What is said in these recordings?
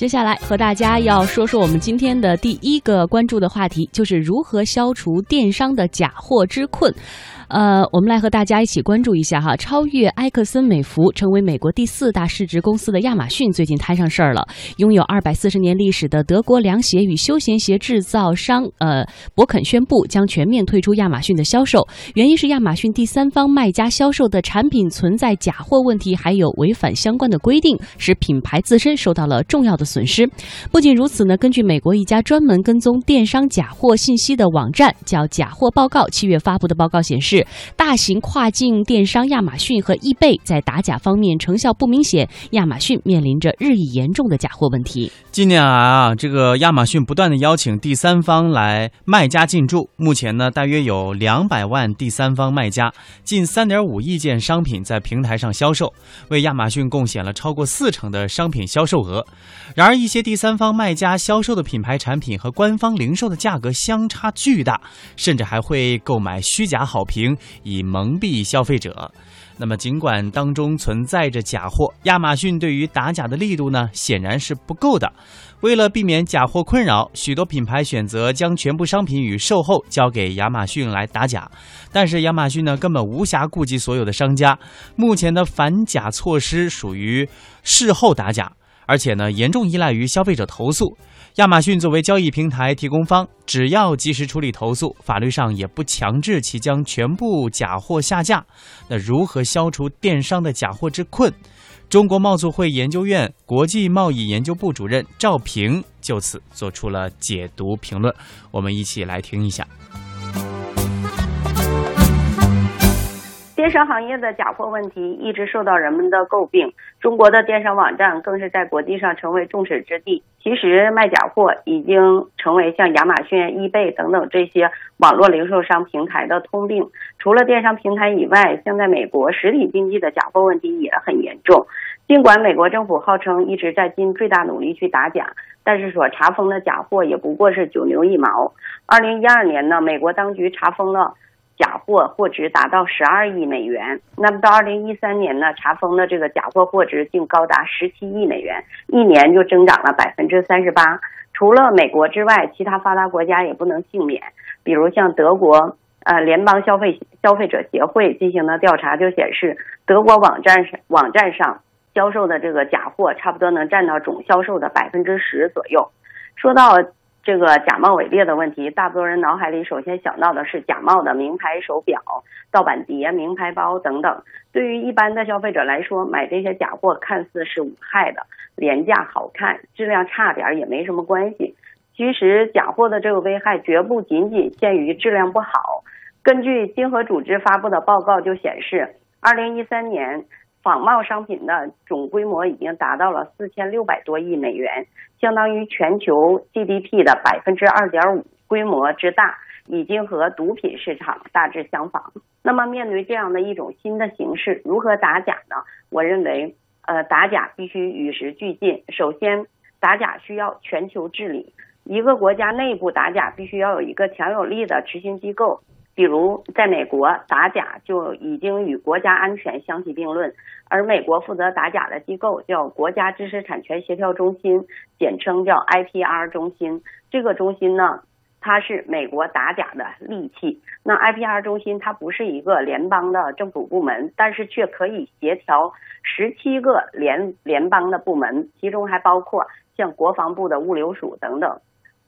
接下来和大家要说说我们今天的第一个关注的话题，就是如何消除电商的假货之困。呃，我们来和大家一起关注一下哈，超越埃克森美孚，成为美国第四大市值公司的亚马逊最近摊上事儿了。拥有二百四十年历史的德国凉鞋与休闲鞋制造商呃博肯宣布将全面退出亚马逊的销售，原因是亚马逊第三方卖家销售的产品存在假货问题，还有违反相关的规定，使品牌自身受到了重要的损失。不仅如此呢，根据美国一家专门跟踪电商假货信息的网站叫“假货报告”七月发布的报告显示。大型跨境电商亚马逊和易贝在打假方面成效不明显，亚马逊面临着日益严重的假货问题。近年来啊，这个亚马逊不断的邀请第三方来卖家进驻，目前呢，大约有两百万第三方卖家，近三点五亿件商品在平台上销售，为亚马逊贡献了超过四成的商品销售额。然而，一些第三方卖家销售的品牌产品和官方零售的价格相差巨大，甚至还会购买虚假好评。以蒙蔽消费者。那么，尽管当中存在着假货，亚马逊对于打假的力度呢，显然是不够的。为了避免假货困扰，许多品牌选择将全部商品与售后交给亚马逊来打假。但是，亚马逊呢，根本无暇顾及所有的商家。目前的反假措施属于事后打假，而且呢，严重依赖于消费者投诉。亚马逊作为交易平台提供方，只要及时处理投诉，法律上也不强制其将全部假货下架。那如何消除电商的假货之困？中国贸促会研究院国际贸易研究部主任赵平就此做出了解读评论，我们一起来听一下。电商行业的假货问题一直受到人们的诟病，中国的电商网站更是在国际上成为众矢之的。其实卖假货已经成为像亚马逊、易贝等等这些网络零售商平台的通病。除了电商平台以外，现在美国实体经济的假货问题也很严重。尽管美国政府号称一直在尽最大努力去打假，但是所查封的假货也不过是九牛一毛。二零一二年呢，美国当局查封了。货货值达到十二亿美元，那么到二零一三年呢，查封的这个假货货值竟高达十七亿美元，一年就增长了百分之三十八。除了美国之外，其他发达国家也不能幸免。比如像德国，呃，联邦消费消费者协会进行的调查就显示，德国网站上网站上销售的这个假货，差不多能占到总销售的百分之十左右。说到。这个假冒伪劣的问题，大多人脑海里首先想到的是假冒的名牌手表、盗版碟、名牌包等等。对于一般的消费者来说，买这些假货看似是无害的，廉价、好看，质量差点也没什么关系。其实，假货的这个危害绝不仅仅限于质量不好。根据经合组织发布的报告就显示，二零一三年。仿冒商品的总规模已经达到了四千六百多亿美元，相当于全球 GDP 的百分之二点五，规模之大，已经和毒品市场大致相仿。那么，面对这样的一种新的形式，如何打假呢？我认为，呃，打假必须与时俱进。首先，打假需要全球治理，一个国家内部打假必须要有一个强有力的执行机构。比如，在美国打假就已经与国家安全相提并论，而美国负责打假的机构叫国家知识产权协调中心，简称叫 IPR 中心。这个中心呢，它是美国打假的利器。那 IPR 中心它不是一个联邦的政府部门，但是却可以协调十七个联联邦的部门，其中还包括像国防部的物流署等等。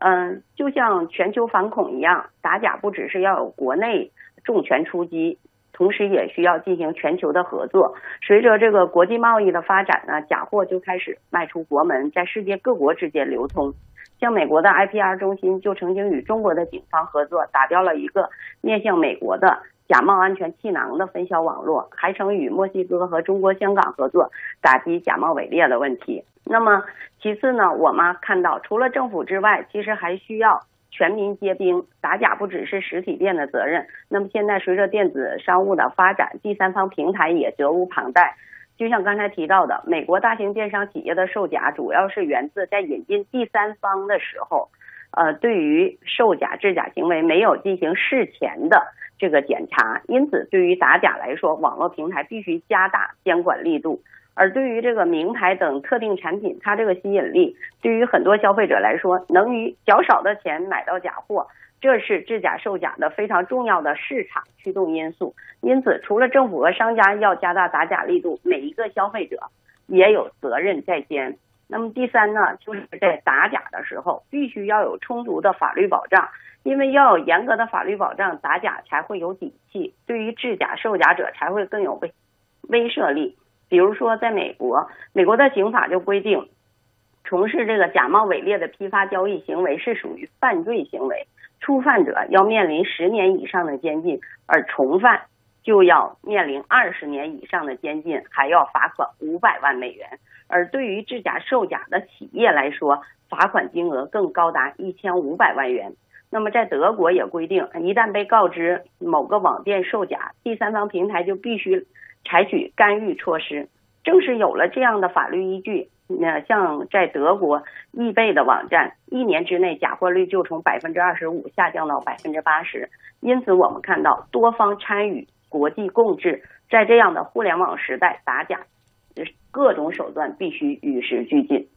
嗯，就像全球反恐一样，打假不只是要有国内重拳出击，同时也需要进行全球的合作。随着这个国际贸易的发展呢，假货就开始迈出国门，在世界各国之间流通。像美国的 IPR 中心就曾经与中国的警方合作，打掉了一个面向美国的。假冒安全气囊的分销网络，还曾与墨西哥和中国香港合作，打击假冒伪劣的问题。那么，其次呢，我们看到除了政府之外，其实还需要全民皆兵。打假不只是实体店的责任。那么现在随着电子商务的发展，第三方平台也责无旁贷。就像刚才提到的，美国大型电商企业的售假，主要是源自在引进第三方的时候，呃，对于售假制假行为没有进行事前的。这个检查，因此对于打假来说，网络平台必须加大监管力度。而对于这个名牌等特定产品，它这个吸引力对于很多消费者来说，能以较少的钱买到假货，这是制假售假的非常重要的市场驱动因素。因此，除了政府和商家要加大打假力度，每一个消费者也有责任在肩。那么第三呢，就是在打假的时候，必须要有充足的法律保障，因为要有严格的法律保障，打假才会有底气，对于制假售假者才会更有威威慑力。比如说，在美国，美国的刑法就规定，从事这个假冒伪劣的批发交易行为是属于犯罪行为，初犯者要面临十年以上的监禁，而从犯就要面临二十年以上的监禁，还要罚款五百万美元。而对于制假售假的企业来说，罚款金额更高达一千五百万元。那么在德国也规定，一旦被告知某个网店售假，第三方平台就必须采取干预措施。正是有了这样的法律依据，那像在德国易贝的网站，一年之内假货率就从百分之二十五下降到百分之八十。因此，我们看到多方参与、国际共治，在这样的互联网时代，打假。各种手段必须与时俱进。